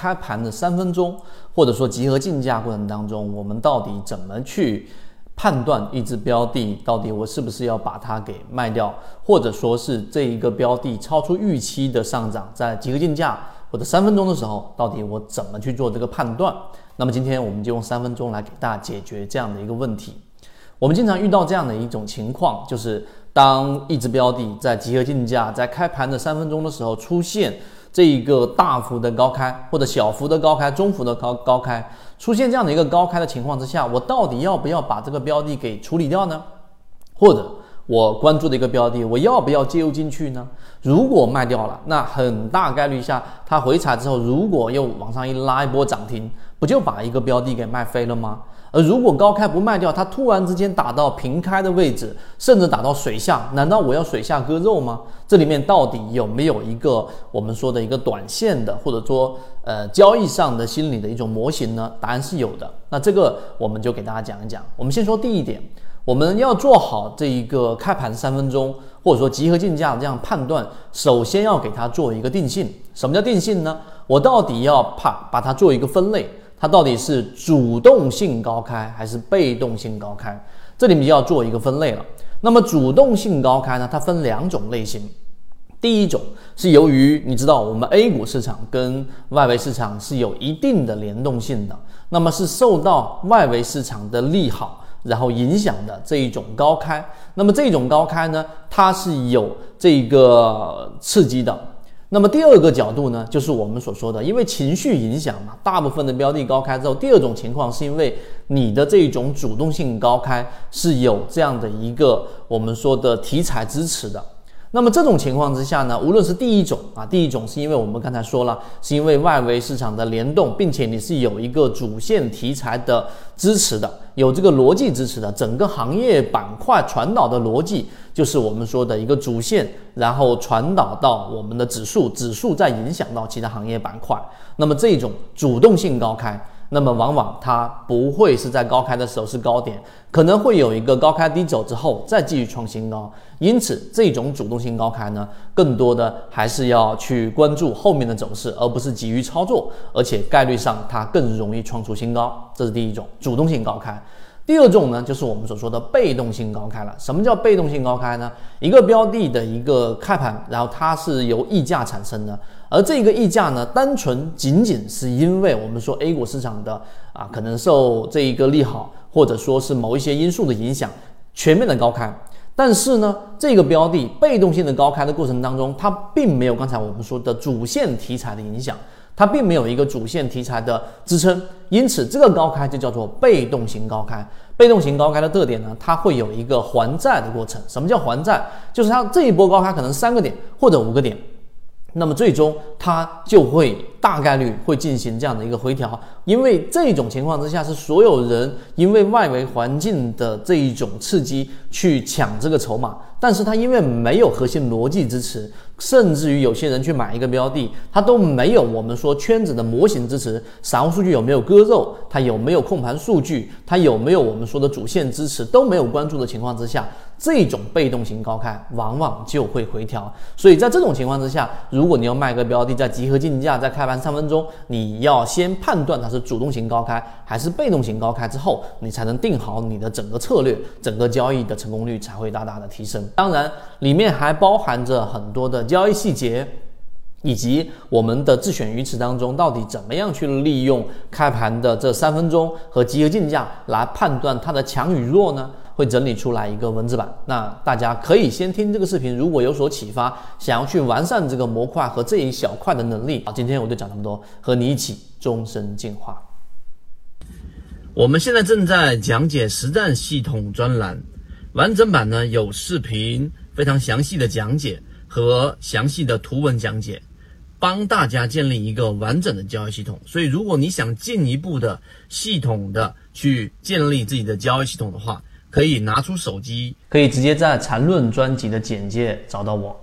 开盘的三分钟，或者说集合竞价过程当中，我们到底怎么去判断一只标的到底我是不是要把它给卖掉，或者说是这一个标的超出预期的上涨，在集合竞价或者三分钟的时候，到底我怎么去做这个判断？那么今天我们就用三分钟来给大家解决这样的一个问题。我们经常遇到这样的一种情况，就是当一只标的在集合竞价在开盘的三分钟的时候出现这一个大幅的高开，或者小幅的高开、中幅的高高开，出现这样的一个高开的情况之下，我到底要不要把这个标的给处理掉呢？或者我关注的一个标的，我要不要介入进去呢？如果卖掉了，那很大概率下它回踩之后，如果又往上一拉一波涨停，不就把一个标的给卖飞了吗？而如果高开不卖掉，它突然之间打到平开的位置，甚至打到水下，难道我要水下割肉吗？这里面到底有没有一个我们说的一个短线的，或者说呃交易上的心理的一种模型呢？答案是有的。那这个我们就给大家讲一讲。我们先说第一点，我们要做好这一个开盘三分钟，或者说集合竞价这样判断，首先要给它做一个定性。什么叫定性呢？我到底要怕把它做一个分类。它到底是主动性高开还是被动性高开？这里面就要做一个分类了。那么主动性高开呢？它分两种类型。第一种是由于你知道我们 A 股市场跟外围市场是有一定的联动性的，那么是受到外围市场的利好然后影响的这一种高开。那么这种高开呢，它是有这个刺激的。那么第二个角度呢，就是我们所说的，因为情绪影响嘛，大部分的标的高开之后，第二种情况是因为你的这种主动性高开是有这样的一个我们说的题材支持的。那么这种情况之下呢，无论是第一种啊，第一种是因为我们刚才说了，是因为外围市场的联动，并且你是有一个主线题材的支持的，有这个逻辑支持的，整个行业板块传导的逻辑就是我们说的一个主线，然后传导到我们的指数，指数再影响到其他行业板块，那么这种主动性高开。那么往往它不会是在高开的时候是高点，可能会有一个高开低走之后再继续创新高。因此，这种主动性高开呢，更多的还是要去关注后面的走势，而不是急于操作，而且概率上它更容易创出新高。这是第一种主动性高开。第二种呢，就是我们所说的被动性高开了。什么叫被动性高开呢？一个标的的一个开盘，然后它是由溢价产生的，而这个溢价呢，单纯仅仅是因为我们说 A 股市场的啊，可能受这一个利好，或者说是某一些因素的影响，全面的高开。但是呢，这个标的被动性的高开的过程当中，它并没有刚才我们说的主线题材的影响。它并没有一个主线题材的支撑，因此这个高开就叫做被动型高开。被动型高开的特点呢，它会有一个还债的过程。什么叫还债？就是它这一波高开可能三个点或者五个点。那么最终它就会大概率会进行这样的一个回调，因为这种情况之下是所有人因为外围环境的这一种刺激去抢这个筹码，但是它因为没有核心逻辑支持，甚至于有些人去买一个标的，它都没有我们说圈子的模型支持，散户数据有没有割肉，它有没有控盘数据，它有没有我们说的主线支持都没有关注的情况之下。这种被动型高开往往就会回调，所以在这种情况之下，如果你要卖个标的，在集合竞价，在开盘三分钟，你要先判断它是主动型高开还是被动型高开之后，你才能定好你的整个策略，整个交易的成功率才会大大的提升。当然，里面还包含着很多的交易细节，以及我们的自选鱼池当中到底怎么样去利用开盘的这三分钟和集合竞价来判断它的强与弱呢？会整理出来一个文字版，那大家可以先听这个视频，如果有所启发，想要去完善这个模块和这一小块的能力，好，今天我就讲这么多，和你一起终身进化。我们现在正在讲解实战系统专栏，完整版呢有视频，非常详细的讲解和详细的图文讲解，帮大家建立一个完整的交易系统。所以，如果你想进一步的系统的去建立自己的交易系统的话，可以拿出手机，可以直接在缠论专辑的简介找到我。